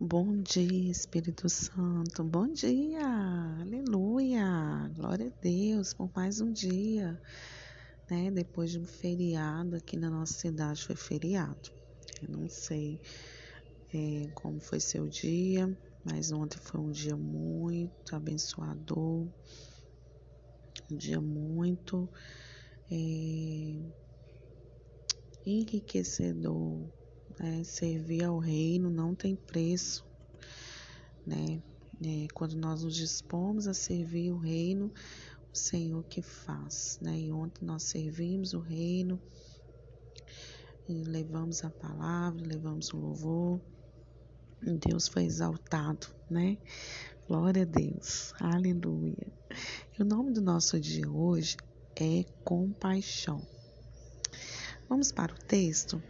Bom dia, Espírito Santo. Bom dia. Aleluia. Glória a Deus por mais um dia. Né? Depois de um feriado aqui na nossa cidade foi feriado. Eu não sei é, como foi seu dia, mas ontem foi um dia muito abençoador, um dia muito é, enriquecedor né? Servir ao reino não tem preço, né? É, quando nós nos dispomos a servir o reino, o Senhor que faz, né? E ontem nós servimos o reino, levamos a palavra, levamos o louvor, Deus foi exaltado, né? Glória a Deus, aleluia. E o nome do nosso dia hoje é compaixão. Vamos para o texto?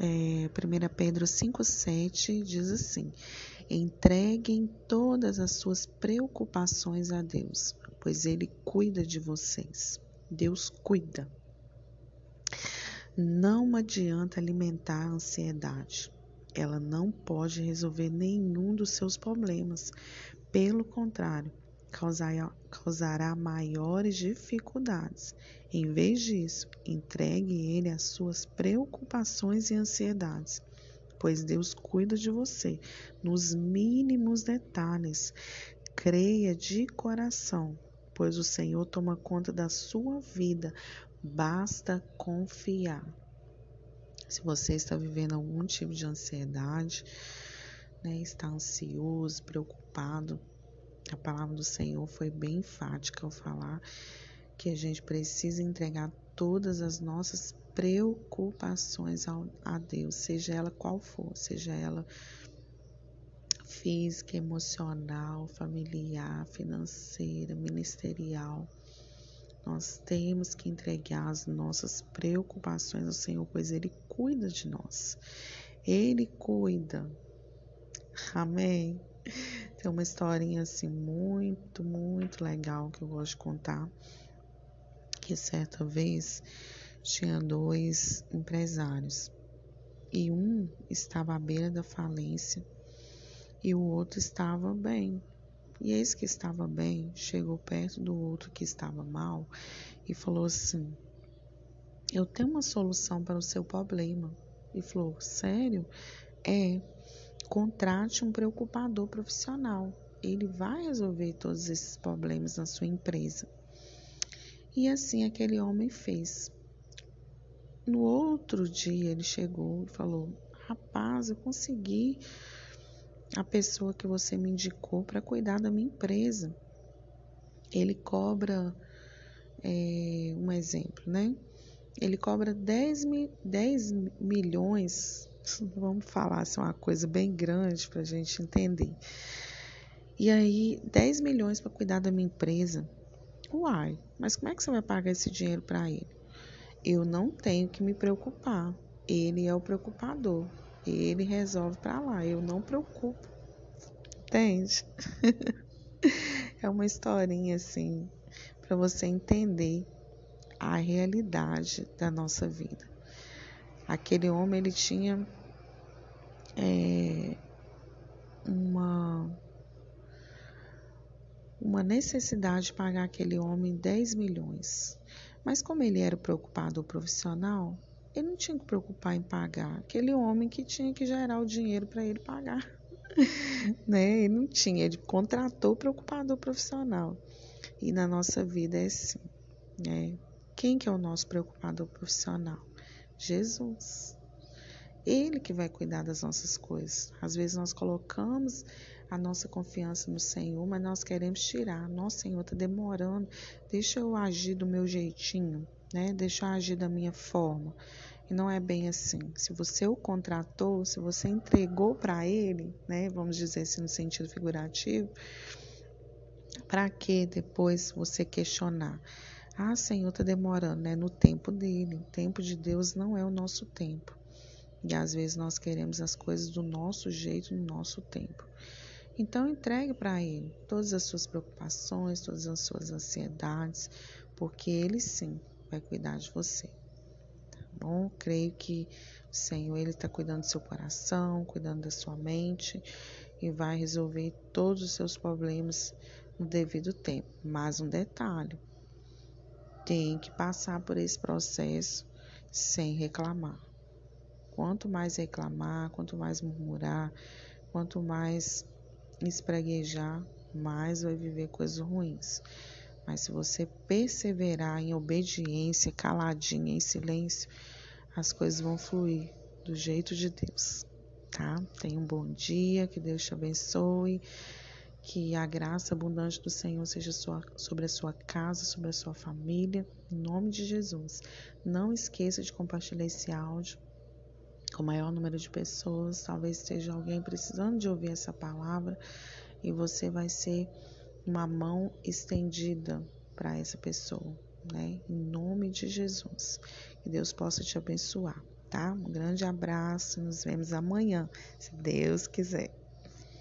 É, 1 Pedro 5,7 diz assim: Entreguem todas as suas preocupações a Deus, pois Ele cuida de vocês. Deus cuida. Não adianta alimentar a ansiedade. Ela não pode resolver nenhum dos seus problemas. Pelo contrário, causará maiores dificuldades. Em vez disso, entregue ele às suas preocupações e ansiedades, pois Deus cuida de você nos mínimos detalhes. Creia de coração, pois o Senhor toma conta da sua vida. Basta confiar. Se você está vivendo algum tipo de ansiedade, né, está ansioso, preocupado, a palavra do Senhor foi bem enfática ao falar que a gente precisa entregar todas as nossas preocupações ao, a Deus, seja ela qual for, seja ela física, emocional, familiar, financeira, ministerial. Nós temos que entregar as nossas preocupações ao Senhor, pois Ele cuida de nós. Ele cuida. Amém. Tem uma historinha assim muito, muito legal que eu gosto de contar. Que certa vez tinha dois empresários e um estava à beira da falência e o outro estava bem. E esse que estava bem chegou perto do outro que estava mal e falou assim: Eu tenho uma solução para o seu problema. E falou: Sério? É, Contrate um preocupador profissional. Ele vai resolver todos esses problemas na sua empresa. E assim aquele homem fez. No outro dia ele chegou e falou: Rapaz, eu consegui a pessoa que você me indicou para cuidar da minha empresa. Ele cobra, é, um exemplo, né? Ele cobra 10, 10 milhões Vamos falar assim, uma coisa bem grande para a gente entender. E aí, 10 milhões para cuidar da minha empresa. Uai, mas como é que você vai pagar esse dinheiro para ele? Eu não tenho que me preocupar. Ele é o preocupador. Ele resolve para lá. Eu não preocupo. Entende? é uma historinha assim para você entender a realidade da nossa vida. Aquele homem ele tinha é, uma uma necessidade de pagar aquele homem 10 milhões. Mas como ele era preocupado profissional, ele não tinha que preocupar em pagar aquele homem que tinha que gerar o dinheiro para ele pagar. né? Ele não tinha, ele contratou o preocupador profissional. E na nossa vida é assim, né? Quem que é o nosso preocupador profissional? Jesus. Ele que vai cuidar das nossas coisas. Às vezes nós colocamos a nossa confiança no Senhor, mas nós queremos tirar. Nossa, Senhor, está demorando. Deixa eu agir do meu jeitinho, né? Deixa eu agir da minha forma. E não é bem assim. Se você o contratou, se você entregou para ele, né? Vamos dizer assim no sentido figurativo, para que depois você questionar? Ah, Senhor, está demorando, né? No tempo dele. O tempo de Deus não é o nosso tempo. E às vezes nós queremos as coisas do nosso jeito, no nosso tempo. Então entregue para Ele todas as suas preocupações, todas as suas ansiedades, porque Ele sim vai cuidar de você. Tá bom? Creio que O Senhor, Ele está cuidando do seu coração, cuidando da sua mente e vai resolver todos os seus problemas no devido tempo. Mas um detalhe: tem que passar por esse processo sem reclamar. Quanto mais reclamar, quanto mais murmurar, quanto mais espreguejar, mais vai viver coisas ruins. Mas se você perseverar em obediência, caladinha, em silêncio, as coisas vão fluir do jeito de Deus tá? Tenha um bom dia, que Deus te abençoe, que a graça abundante do Senhor seja sobre a sua casa, sobre a sua família, em nome de Jesus. Não esqueça de compartilhar esse áudio com o maior número de pessoas. Talvez esteja alguém precisando de ouvir essa palavra e você vai ser uma mão estendida para essa pessoa, né? Em nome de Jesus. Que Deus possa te abençoar tá? Um grande abraço, nos vemos amanhã, se Deus quiser.